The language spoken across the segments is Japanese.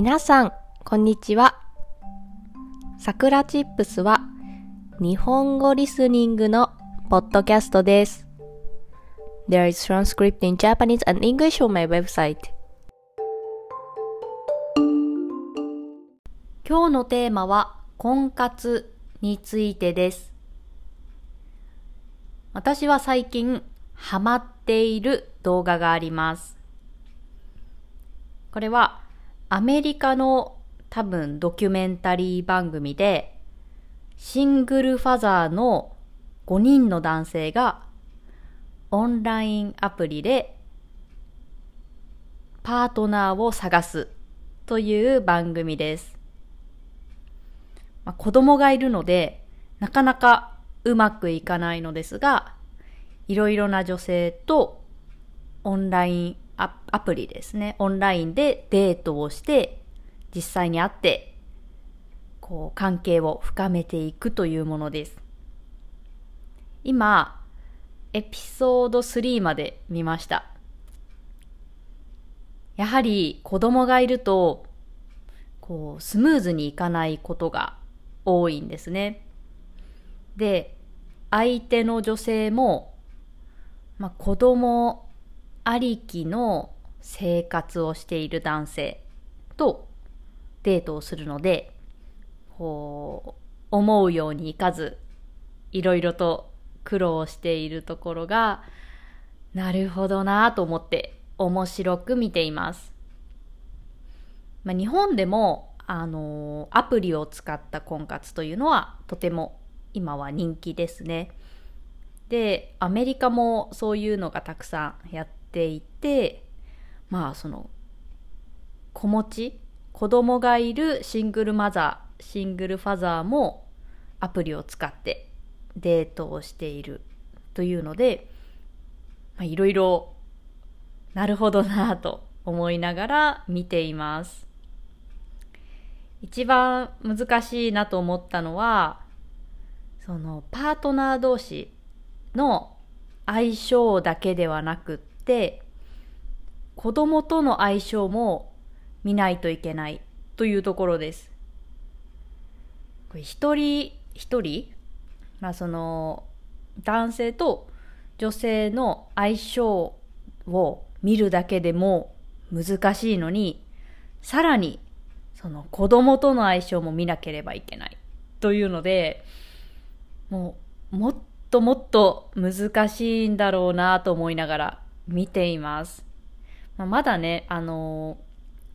皆さん、こんにちは。さくらチップスは日本語リスニングのポッドキャストです。There is transcript in Japanese and English on my website. 今日のテーマは婚活についてです。私は最近ハマっている動画があります。これはアメリカの多分ドキュメンタリー番組でシングルファザーの5人の男性がオンラインアプリでパートナーを探すという番組です。まあ、子供がいるのでなかなかうまくいかないのですがいろいろな女性とオンラインアアプリですね。オンラインでデートをして、実際に会って、こう、関係を深めていくというものです。今、エピソード3まで見ました。やはり子供がいると、こう、スムーズにいかないことが多いんですね。で、相手の女性も、まあ、子供ありきの生活をしている男性とデートをするので、こう、思うようにいかず、いろいろと苦労しているところが、なるほどなと思って面白く見ています。まあ、日本でも、あのアプリを使った婚活というのはとても今は人気ですね。で、アメリカもそういうのがたくさんやっていて、まあその、子持ち、子供がいるシングルマザー、シングルファザーもアプリを使ってデートをしているというので、いろいろなるほどなぁと思いながら見ています。一番難しいなと思ったのは、そのパートナー同士の相性だけではなくって、子供との相性も見ないといけないというところです。これ一人一人、まあその男性と女性の相性を見るだけでも難しいのに、さらにその子供との相性も見なければいけないというので、もうもっともっと難しいんだろうなと思いながら見ています。まあ、まだね、あの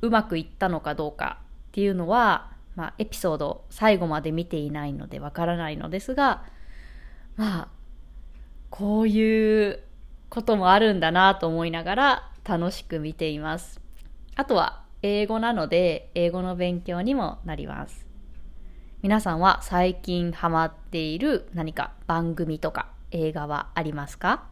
ー、うまくいったのかどうかっていうのは、まあ、エピソード最後まで見ていないのでわからないのですが、まあ、こういうこともあるんだなと思いながら楽しく見ています。あとは英語なので英語の勉強にもなります。皆さんは最近ハマっている何か番組とか映画はありますか？